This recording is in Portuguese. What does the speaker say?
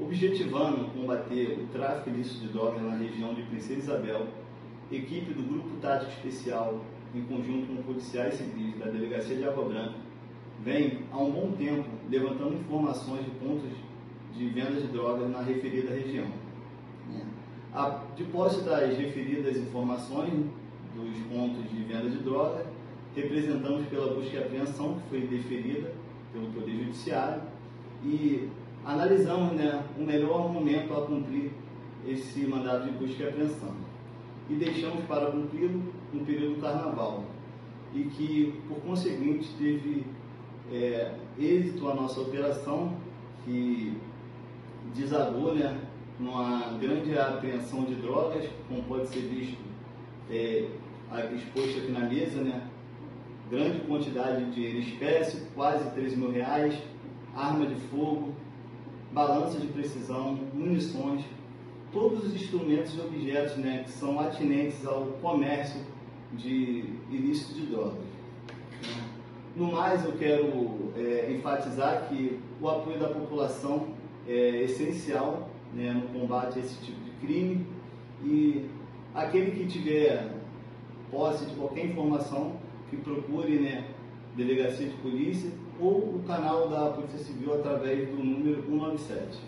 Objetivando combater o tráfico ilícito de drogas na região de Princesa Isabel, equipe do Grupo Tático Especial, em conjunto com policiais civis da Delegacia de Água Branca, vem há um bom tempo levantando informações de pontos de venda de drogas na referida região. De posse das referidas informações dos pontos de venda de drogas, representamos pela busca e apreensão que foi deferida pelo Poder Judiciário e analisamos né, o melhor momento a cumprir esse mandado de busca e apreensão. E deixamos para cumpri-lo no período do carnaval. E que, por conseguinte, teve é, êxito a nossa operação, que desagou né, numa grande apreensão de drogas, como pode ser visto é, exposto aqui na mesa, né? grande quantidade de dinheiro espécie, quase 13 mil reais, arma de fogo, balança de precisão, munições, todos os instrumentos e objetos né, que são atinentes ao comércio de ilícito de drogas. No mais, eu quero é, enfatizar que o apoio da população é essencial né, no combate a esse tipo de crime e aquele que tiver posse de qualquer informação que procure né, delegacia de polícia ou o canal da Polícia Civil através do número 197.